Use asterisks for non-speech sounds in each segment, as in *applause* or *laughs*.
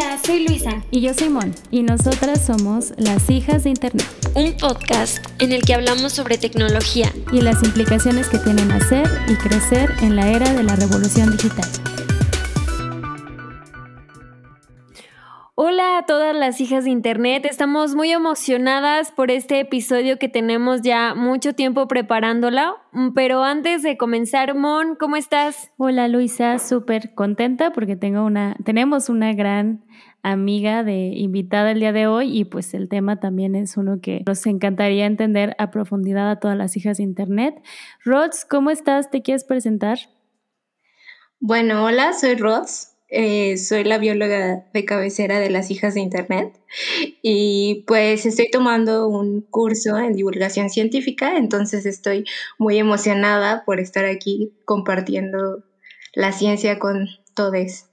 Hola, soy Luisa. Y yo soy Mon. Y nosotras somos las hijas de Internet. Un podcast en el que hablamos sobre tecnología. Y las implicaciones que tienen hacer y crecer en la era de la revolución digital. Hola a todas las hijas de Internet, estamos muy emocionadas por este episodio que tenemos ya mucho tiempo preparándolo, mm, pero antes de comenzar, Mon, ¿cómo estás? Hola Luisa, súper contenta porque tengo una, tenemos una gran amiga de invitada el día de hoy y pues el tema también es uno que nos encantaría entender a profundidad a todas las hijas de Internet. Rods, ¿cómo estás? ¿Te quieres presentar? Bueno, hola, soy Rods. Eh, soy la bióloga de cabecera de las hijas de Internet y pues estoy tomando un curso en divulgación científica, entonces estoy muy emocionada por estar aquí compartiendo la ciencia con todos.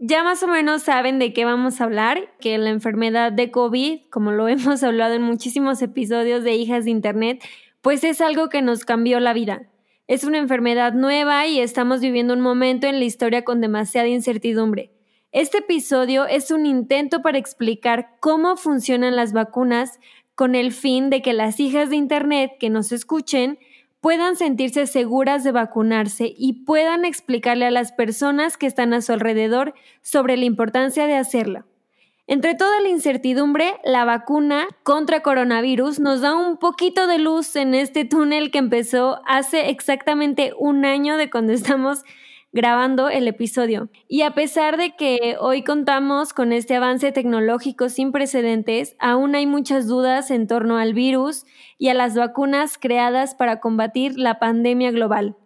Ya más o menos saben de qué vamos a hablar, que la enfermedad de COVID, como lo *laughs* hemos hablado en muchísimos episodios de Hijas de Internet, pues es algo que nos cambió la vida. Es una enfermedad nueva y estamos viviendo un momento en la historia con demasiada incertidumbre. Este episodio es un intento para explicar cómo funcionan las vacunas con el fin de que las hijas de Internet que nos escuchen puedan sentirse seguras de vacunarse y puedan explicarle a las personas que están a su alrededor sobre la importancia de hacerlo. Entre toda la incertidumbre, la vacuna contra coronavirus nos da un poquito de luz en este túnel que empezó hace exactamente un año de cuando estamos grabando el episodio. Y a pesar de que hoy contamos con este avance tecnológico sin precedentes, aún hay muchas dudas en torno al virus y a las vacunas creadas para combatir la pandemia global.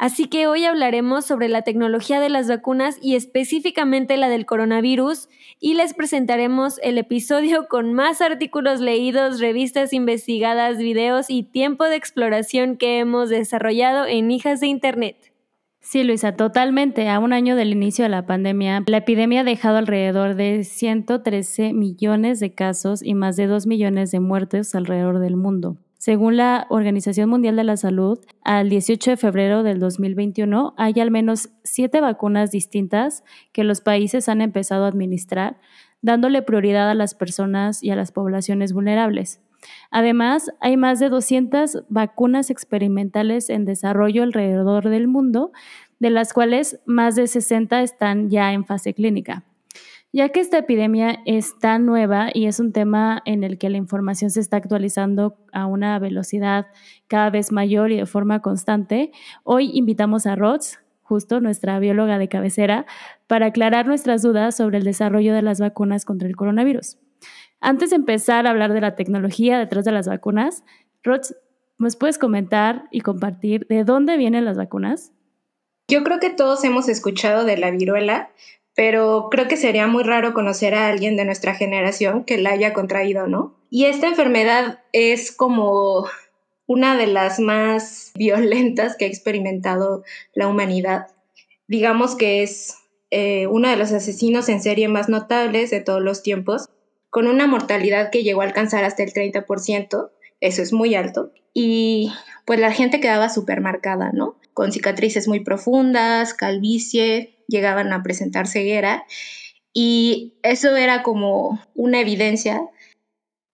Así que hoy hablaremos sobre la tecnología de las vacunas y específicamente la del coronavirus y les presentaremos el episodio *laughs* con más artículos leídos, revistas investigadas, videos y tiempo de exploración que hemos desarrollado en Hijas de Internet. Sí, Luisa, totalmente. A un año del inicio de la pandemia, la epidemia ha dejado alrededor de 113 millones de casos y más de 2 millones de muertes alrededor del mundo. Según la Organización Mundial de la Salud, al 18 de febrero del 2021 hay al menos siete vacunas distintas que los países han empezado a administrar, dándole prioridad a las personas y a las poblaciones vulnerables. Además, hay más de 200 vacunas experimentales en desarrollo alrededor del mundo, de las cuales más de 60 están ya en fase clínica. Ya que esta epidemia es tan nueva y es un tema en el que la información se está actualizando a una velocidad cada vez mayor y de forma constante, hoy invitamos a Rods, justo nuestra bióloga de cabecera, para aclarar nuestras dudas sobre el desarrollo de las vacunas contra el coronavirus. Antes de empezar a hablar de la tecnología detrás de las vacunas, Rods, ¿nos puedes comentar y compartir de dónde vienen las vacunas? Yo creo que todos hemos escuchado de la viruela, pero creo que sería muy raro conocer a alguien de nuestra generación que la haya contraído, ¿no? Y esta enfermedad es como una de las más *laughs* violentas que ha experimentado la humanidad. Digamos que es eh, uno de los asesinos en serie más notables de todos los tiempos, con una mortalidad que llegó a alcanzar hasta el 30%, eso es muy alto, y pues la gente quedaba súper marcada, ¿no? Con cicatrices muy profundas, calvicie, llegaban a presentar ceguera y eso era como una evidencia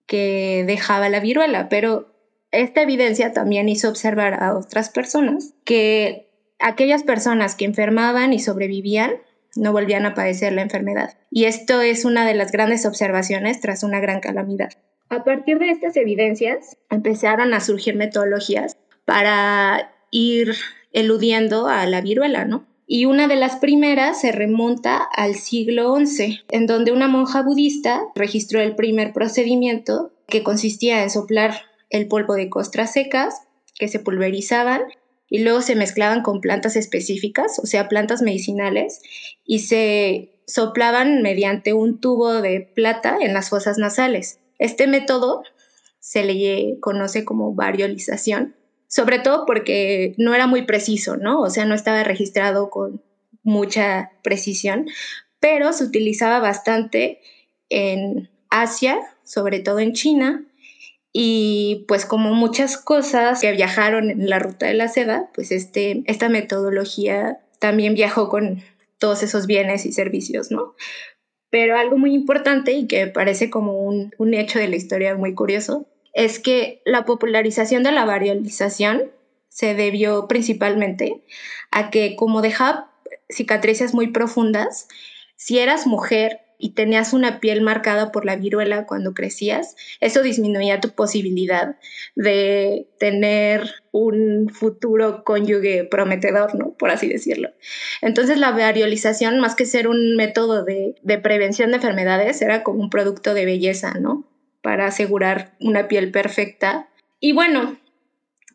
que dejaba la viruela, pero esta evidencia también hizo observar a otras personas que aquellas personas que enfermaban y sobrevivían no volvían a padecer la enfermedad. Y esto es una de las grandes observaciones tras una gran calamidad. A partir de estas evidencias empezaron a surgir metodologías para ir eludiendo a la viruela, ¿no? y una de las primeras se remonta al siglo XI, en donde una monja budista registró el primer procedimiento que consistía en soplar el polvo de costras secas que se pulverizaban y luego se mezclaban con plantas específicas, o sea, plantas medicinales, y se soplaban mediante un tubo de plata en las fosas nasales. Este método se le conoce como variolización sobre todo porque no era muy preciso, ¿no? O sea, no estaba registrado con mucha precisión, pero se utilizaba bastante en Asia, sobre todo en China, y pues como muchas cosas que viajaron en la ruta de la seda, pues este, esta metodología también viajó con todos esos bienes y servicios, ¿no? Pero algo muy importante y que parece como un, un hecho de la historia muy curioso es que la popularización de la variolización se debió principalmente a que como dejaba cicatrices muy profundas, si eras mujer y tenías una piel marcada por la viruela cuando crecías, eso disminuía tu posibilidad de tener un futuro cónyuge prometedor, ¿no? Por así decirlo. Entonces la variolización, más que ser un método de, de prevención de enfermedades, era como un producto de belleza, ¿no? Para asegurar una piel perfecta. Y bueno,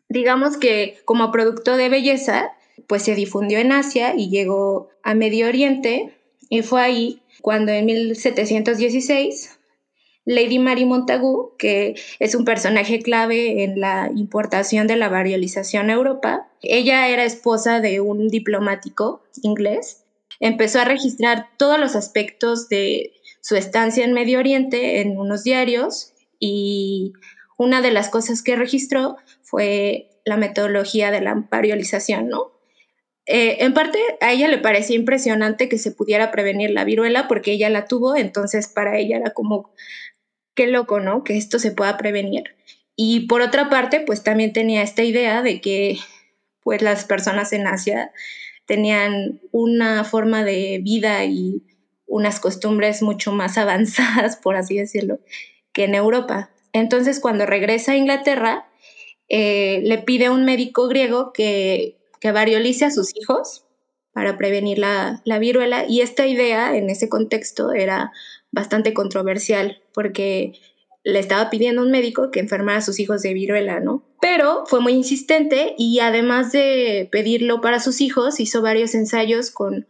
digamos que como producto de belleza, pues se difundió en Asia y llegó a Medio Oriente y fue ahí cuando en 1716 Lady Mary Montagu, que es un personaje clave en la importación de la variolización a Europa, ella era esposa de un diplomático inglés, empezó a registrar todos los aspectos de su estancia en Medio Oriente en unos diarios y una de las cosas que registró fue la metodología de la variolización, ¿no? Eh, en parte a ella le parecía impresionante que se pudiera prevenir la viruela porque ella la tuvo, entonces para ella era como, qué loco, ¿no? Que esto se pueda prevenir. Y por otra parte, pues también tenía esta idea de que pues las personas en Asia tenían una forma de vida y unas costumbres mucho más *laughs* avanzadas, por así decirlo, que en Europa. Entonces, cuando regresa a Inglaterra, eh, le pide a un médico griego que que variolice a sus hijos para prevenir la, viruela y esta idea en ese contexto era bastante controversial porque le estaba pidiendo un médico que enfermara a sus hijos de viruela, ¿no? Pero fue muy insistente y además de pedirlo para sus hijos, hizo varios ensayos con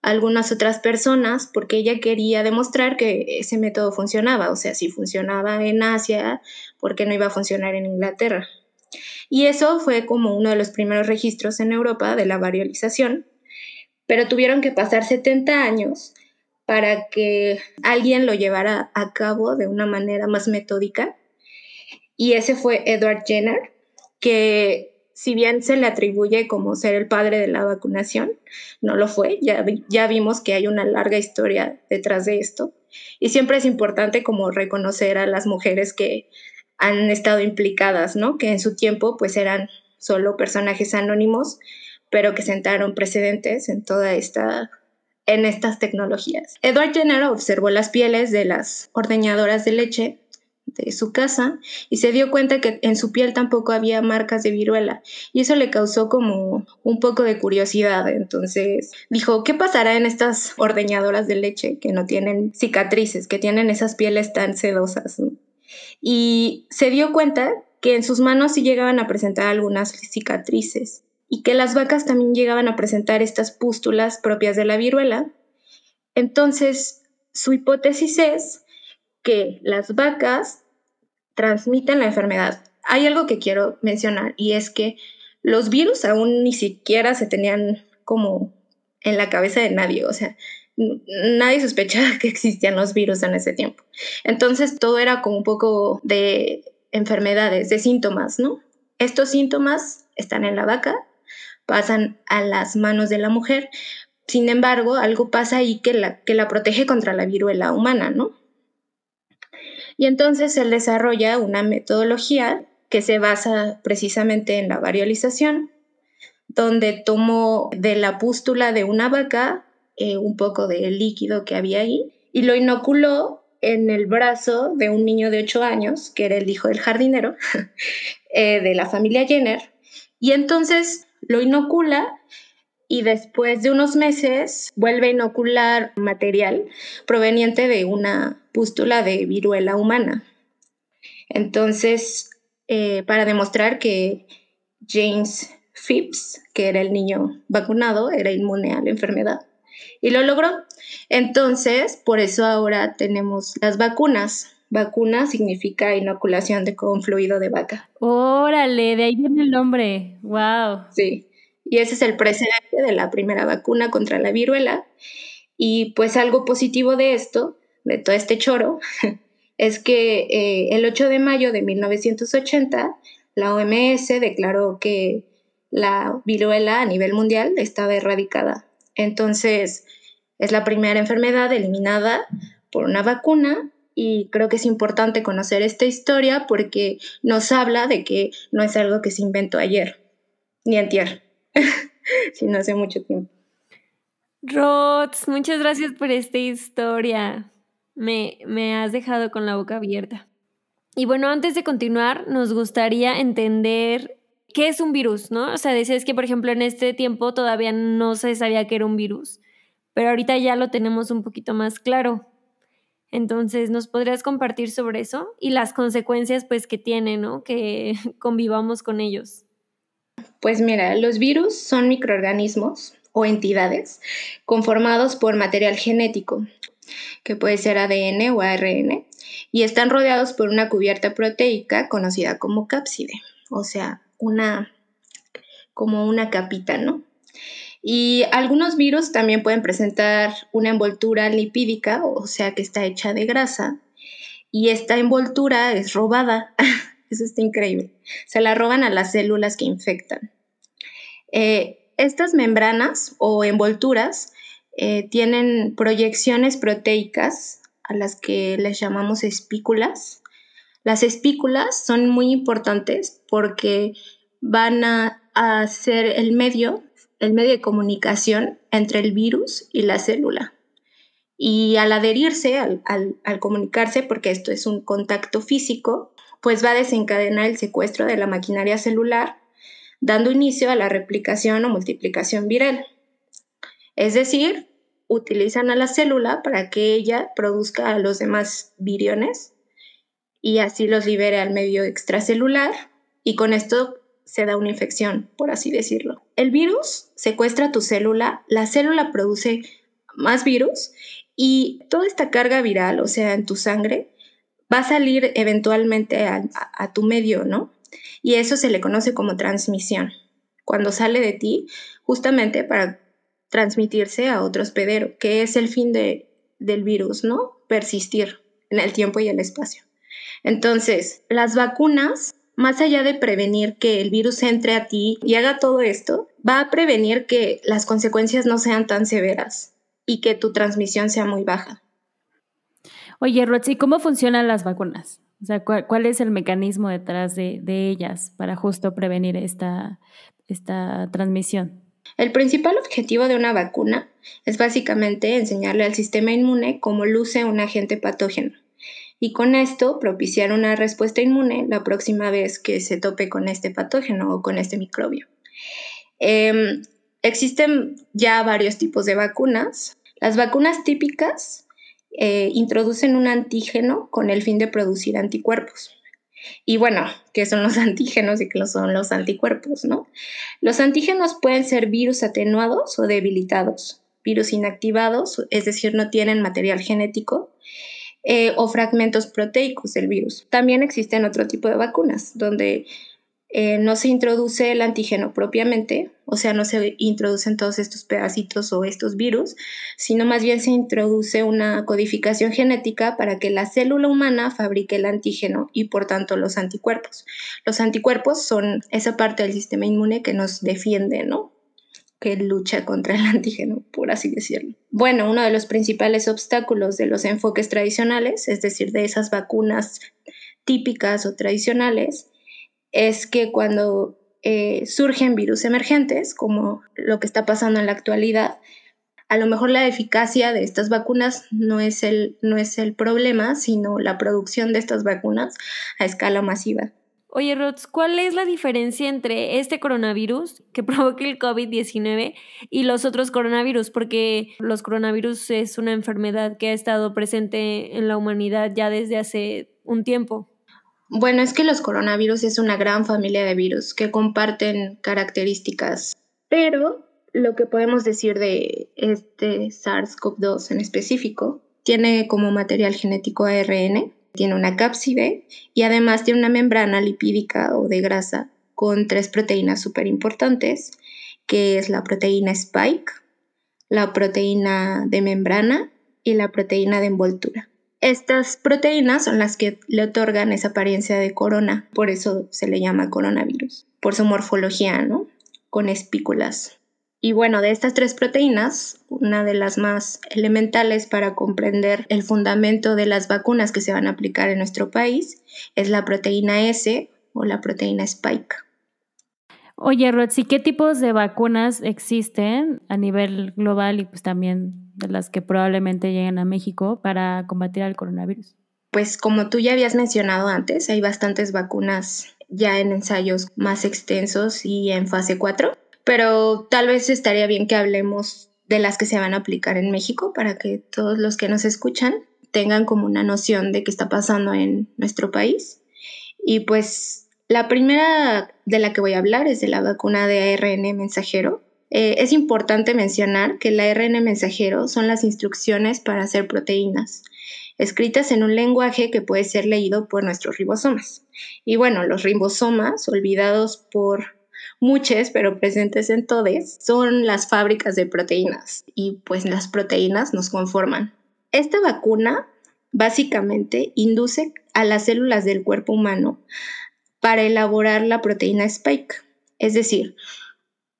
algunas otras personas porque ella quería demostrar que ese método funcionaba, o sea, si funcionaba en Asia, ¿por qué no iba a funcionar en Inglaterra? Y eso fue como uno de los primeros registros en Europa de la variolización, pero tuvieron que pasar 70 años para que alguien lo llevara a cabo de una manera más metódica. Y ese fue Edward Jenner, que si bien se le atribuye como ser el padre de la vacunación, no lo fue. Ya, ya vimos que hay una larga historia detrás de esto. Y siempre es importante como reconocer a las mujeres que han estado implicadas, ¿no? Que en su tiempo pues eran solo personajes anónimos, pero que sentaron precedentes en toda esta en estas tecnologías. Edward Jenner observó las pieles de las ordeñadoras de leche de su casa y se dio cuenta que en su piel tampoco había marcas de viruela y eso le causó como un poco de curiosidad. Entonces dijo, ¿qué pasará en estas ordeñadoras de leche que no tienen cicatrices, que tienen esas pieles tan sedosas? Y se dio cuenta que en sus manos sí llegaban a presentar algunas cicatrices y que las vacas también llegaban a presentar estas pústulas propias de la viruela. Entonces, su hipótesis es que las vacas transmiten la enfermedad. Hay algo que quiero mencionar y es que los virus aún ni siquiera se tenían como en la cabeza de nadie, o sea, nadie sospechaba *laughs* que existían los virus en ese tiempo. Entonces todo era como un poco de enfermedades, de síntomas, ¿no? Estos síntomas están en la vaca, pasan a las manos de la mujer, sin embargo, algo pasa ahí que la, que la protege contra la viruela humana, ¿no? Y entonces él desarrolla una metodología que se basa precisamente en la variolización, donde tomó de la pústula de una vaca eh, un poco de líquido que había ahí y lo inoculó en el brazo de un niño de 8 años, que era el hijo del jardinero *laughs* eh, de la familia Jenner. Y entonces lo inocula y después de unos meses vuelve a inocular material proveniente de una pústula de viruela humana. Entonces, eh, para demostrar que James Phipps, que era el niño vacunado, era inmune a la enfermedad y lo logró. Entonces, por eso ahora tenemos las vacunas. Vacuna significa inoculación de con fluido de vaca. Órale, de ahí viene el nombre. Wow. Sí. Y ese es el precedente de la primera vacuna contra la viruela. Y pues algo positivo de esto, de todo este choro, *laughs* es que eh, el 8 de mayo de 1980 la OMS declaró que la viruela a nivel mundial estaba erradicada. Entonces, Es la primera enfermedad eliminada por una vacuna y creo que es importante conocer esta historia porque nos habla de que no es algo que se inventó ayer, ni antier, *laughs* sino hace mucho tiempo. Rods, muchas gracias por esta historia. Me, me has dejado con la boca abierta. Y bueno, antes de continuar, nos gustaría entender qué es un virus, ¿no? O sea, decías que, por ejemplo, en este tiempo todavía no se sabía que era un virus, pero ahorita ya lo tenemos un poquito más claro. Entonces, ¿nos podrías compartir sobre eso y las consecuencias, pues, que tiene, ¿no? Que *laughs* convivamos con ellos. Pues mira, los virus son microorganismos o entidades conformados por material genético, que puede ser ADN o ARN, y están rodeados por una cubierta proteica conocida como cápside, o sea, una como una capita, ¿no? Y algunos virus también pueden presentar una envoltura lipídica, o sea, que está hecha de grasa, y esta envoltura es robada. *laughs* Eso está increíble. Se la roban a las células que infectan. Eh, estas membranas o envolturas eh, tienen proyecciones proteicas a las que les llamamos espículas. Las espículas son muy importantes porque van a, ser el medio, el medio de comunicación entre el virus y la célula. Y al adherirse, al, al comunicarse, porque esto es un contacto físico, pues va a desencadenar el secuestro de la maquinaria celular dando inicio a la replicación o multiplicación viral. Es decir, utilizan a la célula para que ella produzca a los demás viriones y así los libere al medio extracelular y con esto se da una infección, por así decirlo. El virus secuestra tu célula, la célula produce más virus y toda esta carga viral, o sea, en tu sangre, va a salir eventualmente a, tu medio, ¿no? y eso se le conoce como transmisión, cuando sale de ti justamente para transmitirse a otro hospedero, que es el fin de, del virus, ¿no? Persistir en el tiempo y el espacio. Entonces, las vacunas, más allá de prevenir que el virus entre a ti y haga todo esto, va a prevenir que las consecuencias no sean tan severas y que tu transmisión sea muy baja. Oye, Roxy, ¿cómo funcionan las vacunas? O sea, ¿cuál, es el mecanismo detrás de, ellas para justo prevenir esta, esta transmisión? El principal objetivo de una vacuna es básicamente enseñarle al sistema inmune cómo luce un agente patógeno y con esto propiciar una respuesta inmune la próxima vez que se tope con este patógeno o con este microbio. Em, existen ya varios tipos de vacunas. Las vacunas típicas eh, introducen un antígeno con el fin de producir anticuerpos. Y bueno, ¿qué son los *laughs* antígenos y qué son los anticuerpos, no? Los antígenos pueden ser virus atenuados o debilitados, virus inactivados, es decir, no tienen material genético, eh, o fragmentos proteicos del virus. También existen otro tipo de vacunas, donde eh, no se introduce el antígeno propiamente, o sea, no se introducen todos estos pedacitos o estos virus, sino más bien se introduce una codificación genética para que la célula humana fabrique el antígeno y por tanto los anticuerpos. Los anticuerpos son esa parte del sistema inmune que nos defiende, ¿no? Que lucha contra el *laughs* antígeno, por así decirlo. Bueno, uno de los principales obstáculos de los enfoques tradicionales, es decir, de esas vacunas típicas o tradicionales, es que cuando eh, surgen virus emergentes, como lo que está pasando en la actualidad, a lo mejor la eficacia de estas vacunas no es el, no es el problema, sino la producción de estas vacunas a escala masiva. Oye, Rods, ¿cuál es la diferencia entre este coronavirus que *laughs* provoca el COVID-19 y los otros coronavirus? Porque los coronavirus es una enfermedad que ha estado presente en la humanidad ya desde hace un tiempo. Bueno, es que los coronavirus es una gran familia de virus que comparten características, pero lo que podemos decir de este SARS-CoV-2 en específico, tiene como material genético ARN, tiene una cápside y además tiene una membrana lipídica o de grasa con tres proteínas súper importantes, que es la proteína spike, la proteína de membrana y la proteína de envoltura. Estas proteínas son las que le otorgan esa apariencia de corona, por eso se le llama coronavirus, por su morfología, ¿no? Con espículas. Y bueno, de estas tres proteínas, una de las más elementales para comprender el fundamento de las vacunas que se van a aplicar en nuestro país es la proteína S o la proteína Spike. Oye, Roxy, ¿qué tipos de vacunas existen a nivel global y pues también de las que probablemente lleguen a México para combatir al coronavirus? Pues como tú ya habías mencionado antes, hay bastantes vacunas ya en ensayos más extensos y en fase 4 pero tal vez estaría bien que hablemos de las que se van a aplicar en México para que todos los que nos escuchan tengan como una noción de qué está pasando en nuestro país. Y pues la primera de la que voy a hablar es de la vacuna de ARN mensajero. Eh, es importante mencionar que el ARN mensajero son las instrucciones para hacer proteínas, escritas en un lenguaje que puede ser leído por nuestros ribosomas. Y bueno, los ribosomas, olvidados por muchas, pero presentes en todes, son las fábricas de proteínas y pues las proteínas nos conforman. Esta vacuna básicamente induce a las células del cuerpo humano para elaborar la proteína spike, es decir,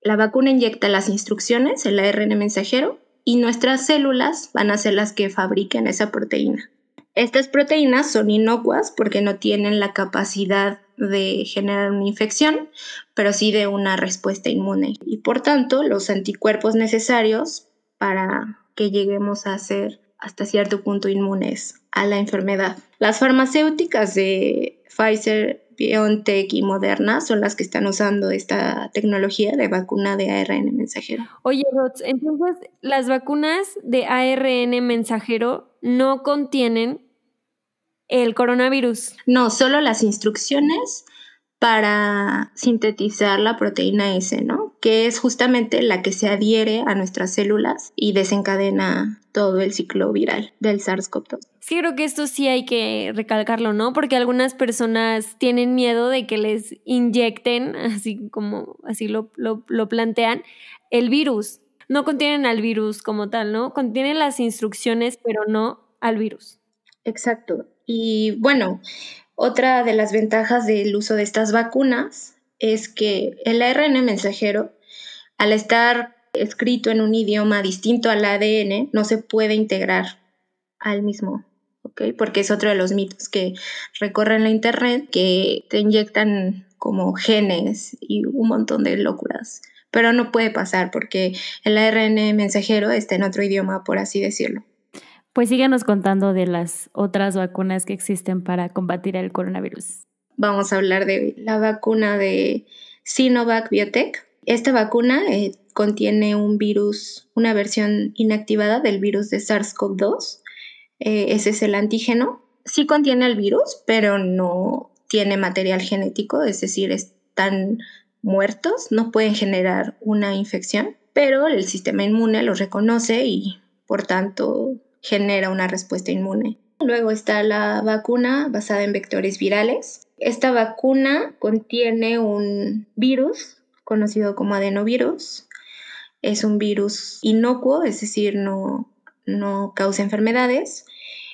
la vacuna inyecta las instrucciones, el ARN mensajero, y nuestras células van a ser las que fabriquen esa proteína. Estas proteínas son inocuas porque no tienen la capacidad de generar una infección, pero sí de una respuesta inmune. Y por tanto, los anticuerpos necesarios para que lleguemos a ser hasta cierto punto inmunes a la enfermedad. Las farmacéuticas de Pfizer, BioNTech y Moderna son las que están usando esta tecnología de vacuna de ARN mensajero. Oye, Rots, entonces las vacunas de ARN mensajero no contienen el coronavirus. No, solo las instrucciones para sintetizar la proteína S, ¿no? Que es justamente la que se adhiere a nuestras células y desencadena todo el ciclo viral del SARS-CoV-2. Sí, creo que esto sí hay que recalcarlo, ¿no? Porque algunas personas tienen miedo de que les inyecten, *laughs* así como así lo, lo, lo plantean, el virus. No contienen al virus como tal, ¿no? Contienen las instrucciones, pero no al virus. Exacto. Y bueno, otra de las ventajas del uso de estas vacunas es que el ARN mensajero, al estar escrito en un idioma distinto al ADN, no se puede integrar al mismo, ¿ok? Porque es otro de los mitos que recorren la Internet, que te inyectan como genes y un montón de locuras. Pero no puede pasar porque el ARN mensajero está en otro idioma, por así decirlo. Pues síganos contando de las otras vacunas que existen para combatir el coronavirus. Vamos a hablar de la vacuna de Sinovac Biotech. Esta vacuna eh, contiene un virus, una versión inactivada del virus de SARS-CoV-2. Eh, ese es el antígeno. Sí contiene el virus, pero no tiene material genético, es decir, están muertos, no pueden generar una infección, pero el sistema inmune los reconoce y por tanto genera una respuesta inmune. Luego está la vacuna basada en vectores virales. Esta vacuna contiene un virus conocido como adenovirus. Es un virus inocuo, es decir, no, no causa enfermedades.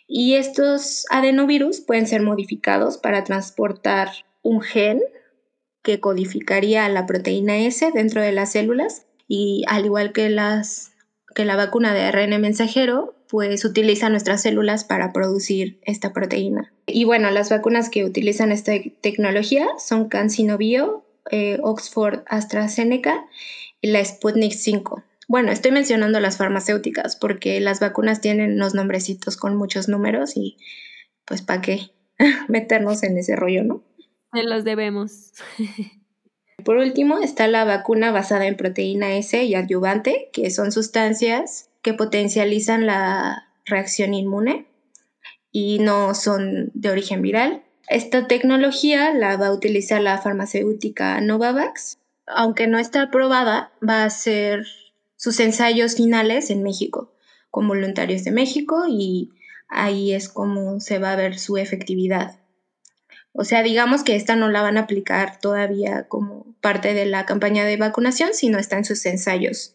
Y estos adenovirus pueden ser modificados para transportar un gen que codificaría la proteína S dentro de las células y al igual que, las, que la vacuna de ARN mensajero, pues utiliza nuestras células para producir esta proteína. Y bueno, las vacunas que utilizan esta tecnología son CanSino Bio, eh, Oxford AstraZeneca y la Sputnik 5. Bueno, estoy mencionando las farmacéuticas porque las vacunas tienen unos nombrecitos con muchos números y pues para qué *laughs* meternos en ese rollo, ¿no? Se los debemos. Por último, está la vacuna basada en proteína S y adyuvante, que son sustancias que potencializan la reacción inmune y no son de origen viral. Esta tecnología la va a utilizar la farmacéutica Novavax. Aunque no está aprobada, va a hacer sus ensayos finales en México, con voluntarios de México y ahí es como se va a ver su efectividad. O sea, digamos que esta no la van a aplicar todavía como parte de la campaña de vacunación, sino está en sus ensayos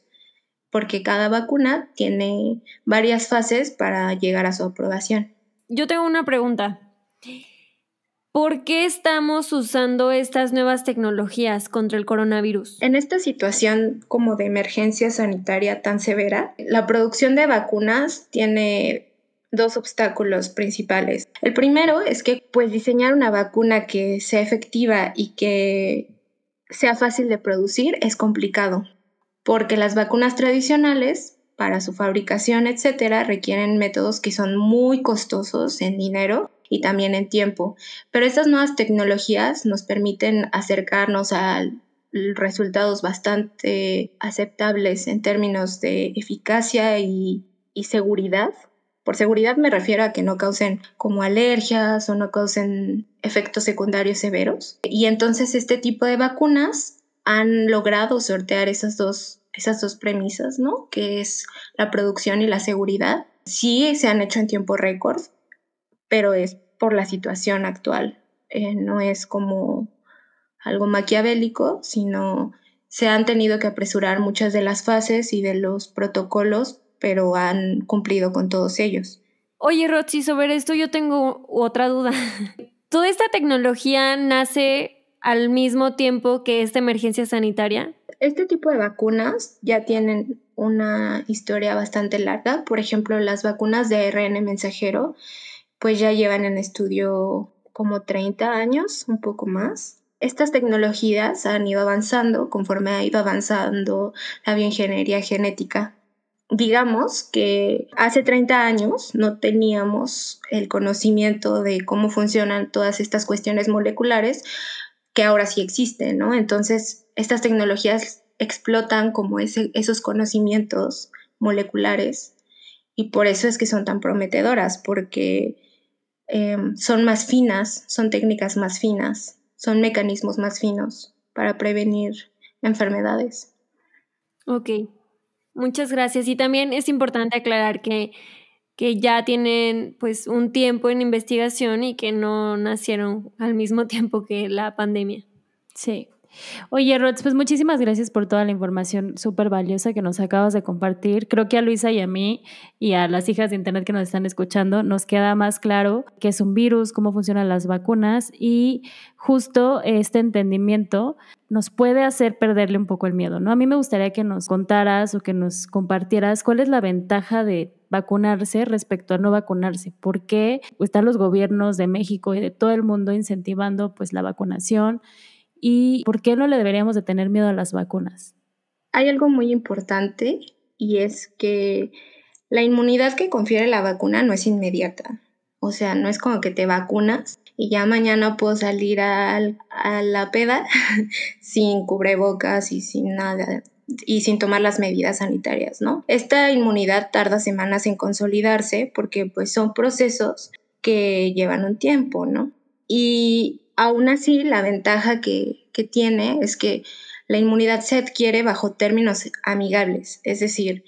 porque cada vacuna tiene varias fases para llegar a su aprobación. Yo tengo una pregunta. ¿Por qué estamos usando estas nuevas tecnologías contra el coronavirus? En esta situación como de emergencia sanitaria tan severa, la producción de vacunas tiene dos obstáculos principales. El primero es que pues diseñar una vacuna que sea efectiva y que sea fácil de producir es complicado, porque las vacunas tradicionales para su fabricación, etcétera, requieren métodos que son muy costosos en dinero y también en tiempo. Pero estas nuevas tecnologías nos permiten acercarnos a resultados bastante aceptables en términos de eficacia y, y seguridad. Por seguridad me refiero a que no causen como alergias o no causen efectos secundarios severos. Y entonces este tipo de vacunas han logrado sortear esas dos esas dos premisas, ¿no? Que es la producción y la seguridad. Sí se han hecho en tiempo récord, pero es por la situación actual. Eh, no es como algo maquiavélico, sino se han tenido que apresurar muchas de las fases y de los protocolos, pero han cumplido con todos ellos. Oye, Roxy, sobre esto yo tengo otra duda. *laughs* ¿Toda esta tecnología nace al mismo tiempo que esta emergencia sanitaria? Este tipo de vacunas ya tienen una historia bastante larga. Por ejemplo, las vacunas de ARN mensajero, pues ya llevan en estudio como 30 años, un poco más. Estas tecnologías han ido avanzando conforme ha ido avanzando la bioingeniería genética. Digamos que hace 30 años no teníamos el conocimiento de cómo funcionan todas estas cuestiones moleculares que ahora sí existen, ¿no? Entonces, estas tecnologías explotan como esos conocimientos moleculares y por eso es que son tan prometedoras, porque em, son más finas, son técnicas más finas, son mecanismos más finos para prevenir enfermedades. Ok, muchas gracias. Y también es importante aclarar que, que ya tienen pues un tiempo en investigación y que no nacieron al mismo *laughs* tiempo que la pandemia. Sí. Oye, pues muchísimas gracias por toda la información súper valiosa que nos acabas de compartir. Creo que a Luisa y a mí y a las hijas de Internet que nos están escuchando nos queda más claro qué es un virus, cómo funcionan las vacunas y justo este entendimiento nos puede hacer perderle un poco el miedo, ¿no? A mí me gustaría que nos contaras o que nos compartieras cuál es la ventaja de vacunarse respecto a no vacunarse. ¿Por qué están los gobiernos de México y de todo el mundo incentivando pues la vacunación? ¿Y por qué no le deberíamos de tener miedo a las vacunas? Hay algo muy importante y es que la inmunidad que confiere la vacuna no es inmediata. O sea, no es como que te vacunas y ya mañana puedo salir a, a la peda *laughs* sin cubrebocas y sin nada y sin tomar las medidas sanitarias, ¿no? Esta inmunidad tarda semanas en consolidarse porque pues son procesos que llevan un tiempo, ¿no? Y Aún así, la ventaja que, tiene es que la inmunidad se adquiere bajo términos amigables, es decir,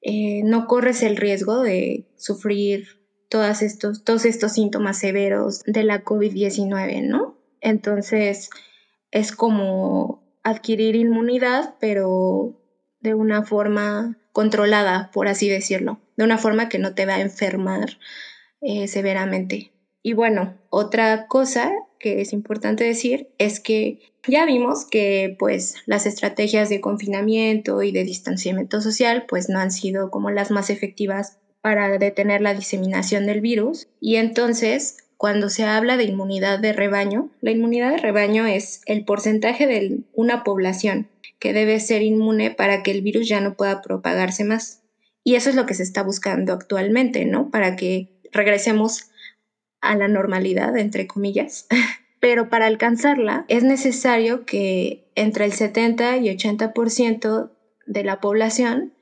eh, no corres el riesgo de sufrir todos estos, síntomas severos de la COVID-19, ¿no? Entonces, es como adquirir inmunidad, pero de una forma controlada, por así decirlo, de una forma que no te va a enfermar eh, severamente. Y bueno, otra cosa que es importante decir es que ya vimos que pues las estrategias de confinamiento y de distanciamiento social pues no han sido como las más efectivas para detener la diseminación del virus y entonces cuando se habla de inmunidad de rebaño, la inmunidad de rebaño es el porcentaje de una población que debe ser inmune para que el virus ya no pueda propagarse más. Y eso es lo que se está buscando actualmente, ¿no? Para que regresemos a la normalidad, entre comillas. *laughs* Pero para alcanzarla es necesario que entre el 70 y 80% de la población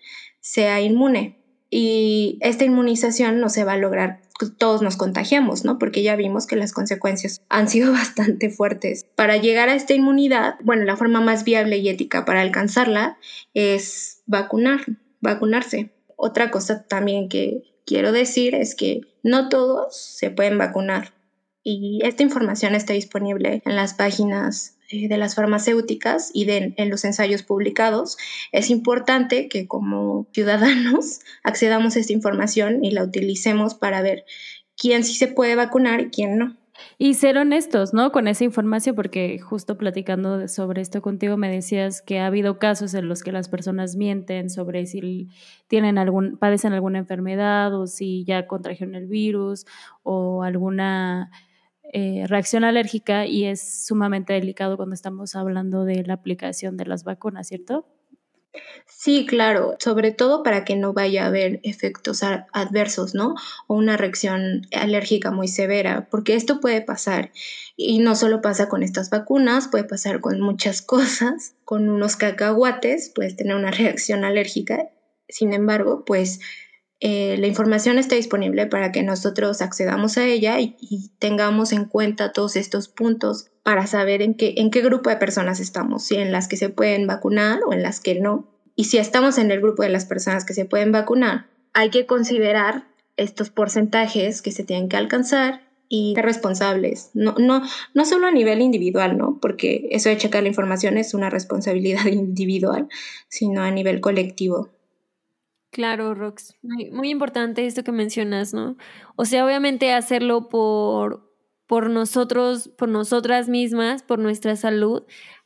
sea inmune. Y esta inmunización no se va a lograr todos nos contagiamos, ¿no? Porque ya vimos que las consecuencias han sido *laughs* bastante fuertes. Para llegar a esta inmunidad, bueno, la forma más viable y ética para alcanzarla es vacunar, vacunarse. Otra cosa también que quiero decir es que no todos se pueden vacunar y esta información está disponible en las páginas eh, de las farmacéuticas y de, en los ensayos publicados. Es importante que como ciudadanos *laughs* accedamos a esta información y la utilicemos para ver quién sí se puede vacunar y quién no. Y ser honestos, ¿no? Con esa información, porque justo platicando sobre esto contigo me decías que ha habido casos en los que las personas mienten sobre si tienen algún, padecen alguna enfermedad o si ya contrajeron el virus o alguna eh, reacción alérgica y es sumamente delicado cuando estamos hablando de la aplicación de las vacunas, ¿cierto? Sí, claro, sobre todo para que no vaya a haber efectos adversos, ¿no? O una reacción alérgica muy severa, porque esto puede pasar y no solo pasa con estas vacunas, puede pasar con muchas *laughs* cosas, con unos cacahuates, puedes tener una reacción alérgica, sin embargo, pues eh, la información está disponible para que nosotros accedamos a ella y, y, tengamos en cuenta todos estos puntos para saber en qué, en qué grupo de personas estamos, si en las que se pueden vacunar o en las que no. Y si estamos en el grupo de las personas que se pueden vacunar, hay que considerar estos porcentajes que se tienen que alcanzar y ser responsables, no, no, no solo a nivel individual, ¿no? Porque eso de checar la información es una responsabilidad *laughs* individual, sino a nivel colectivo. Claro, Rox. Muy, muy, importante esto que mencionas, ¿no? O sea, obviamente hacerlo por, por nosotros, por nosotras mismas, por nuestra salud,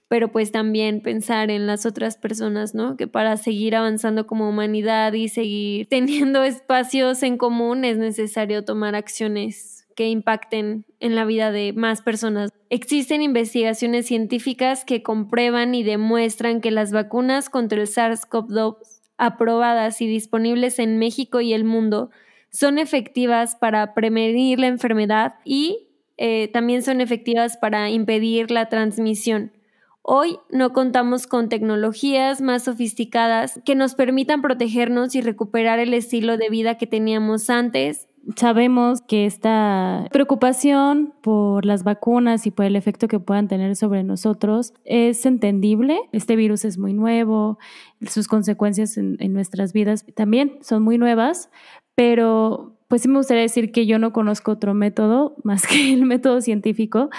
pero pues también pensar en las otras personas, ¿no? Que para seguir avanzando como humanidad y seguir *laughs* teniendo espacios en común es necesario tomar acciones que impacten en la vida de más personas. Existen investigaciones científicas que comprueban y demuestran que las vacunas contra el SARS-CoV-2 aprobadas y disponibles en México y el mundo son efectivas para prevenir la enfermedad y eh, también son efectivas para impedir la transmisión. Hoy no contamos con tecnologías más sofisticadas que nos permitan protegernos y recuperar el estilo de vida que teníamos antes. Sabemos que esta preocupación por las vacunas y por el efecto que puedan tener sobre nosotros es entendible. Este virus es muy nuevo, sus consecuencias en, nuestras vidas también son muy nuevas, pero pues sí me gustaría decir que yo no conozco otro método *laughs* más que el método científico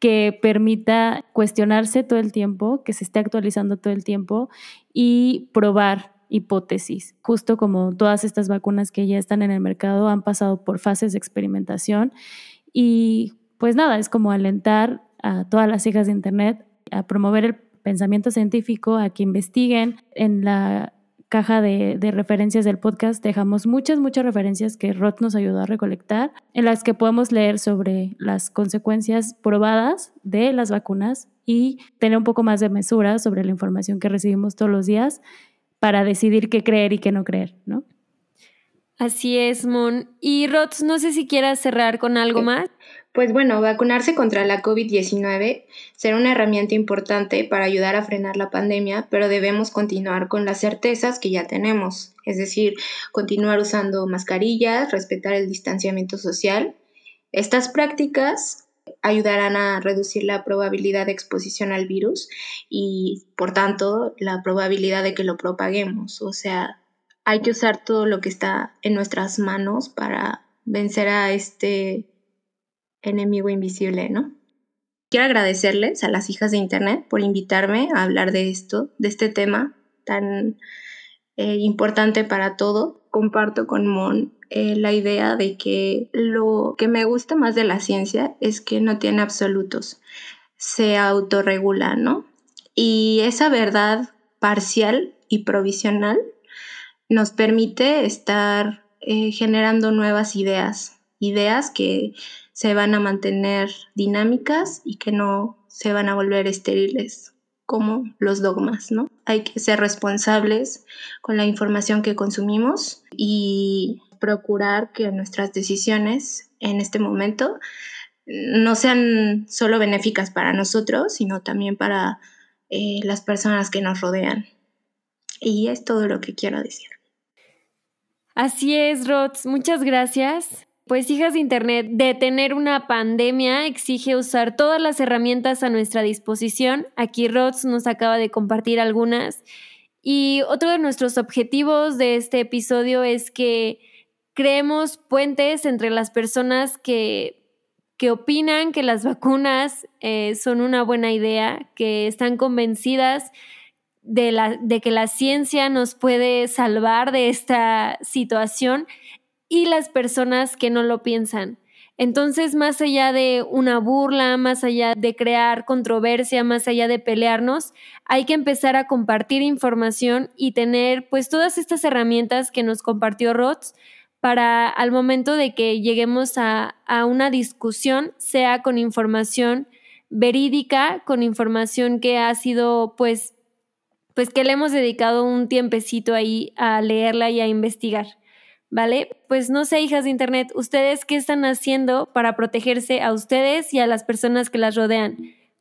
que permita cuestionarse todo el tiempo, que se esté actualizando todo el tiempo y probar hipótesis, justo como todas estas vacunas que ya están en el mercado han pasado por fases de experimentación y pues nada, es como alentar a todas las hijas de Internet a promover el pensamiento científico, a que investiguen. En la caja de, referencias del podcast dejamos muchas, muchas referencias que Rod nos ayudó a recolectar, en las que podemos leer sobre las consecuencias probadas de las vacunas y tener un poco más de mesura sobre la información que recibimos todos los días para decidir qué creer y qué no creer, ¿no? Así es, Mon. Y Rod, no sé si quieras cerrar con algo más. Pues bueno, vacunarse contra la COVID-19 será una herramienta importante para ayudar a frenar la pandemia, pero debemos continuar con las certezas que ya tenemos, es decir, continuar usando mascarillas, respetar el distanciamiento social. Estas prácticas ayudarán a reducir la probabilidad de exposición al virus y, por tanto, la probabilidad de que lo propaguemos. O sea, hay que usar todo lo que está en nuestras manos para vencer a este enemigo invisible, ¿no? Quiero agradecerles a las hijas de Internet por invitarme a hablar de esto, de este tema tan eh, importante para todo. Comparto con Mon eh, la idea de que lo que me gusta más de la ciencia es que no tiene absolutos, se autorregula, ¿no? Y esa verdad parcial y provisional nos permite estar eh, generando nuevas ideas, ideas que se van a mantener dinámicas y que no se van a volver estériles como los dogmas, ¿no? Hay que ser responsables con la información que consumimos y procurar que nuestras decisiones en este momento no sean solo benéficas para nosotros, sino también para eh, las personas que nos rodean. Y es todo lo que quiero decir. Así es, Rods. Muchas gracias. Pues hijas de Internet, detener una pandemia exige usar todas las herramientas a nuestra disposición. Aquí Rods nos acaba de compartir algunas. Y otro de nuestros objetivos de este episodio es que creemos puentes entre las personas que, que opinan que las vacunas eh, son una buena idea, que están convencidas de, la, de que la ciencia nos puede salvar de esta situación y las personas que no lo piensan. Entonces, más allá de una burla, más allá de crear controversia, más allá de pelearnos, hay que empezar a compartir información y tener pues todas estas herramientas que nos compartió Rots para al momento de que lleguemos a, a una discusión, sea con información verídica, con información que ha sido pues pues que le hemos dedicado un tiempecito ahí a leerla y a investigar. ¿vale? Pues no sé, hijas de Internet, ¿ustedes qué están haciendo para protegerse a ustedes y a las personas que las rodean?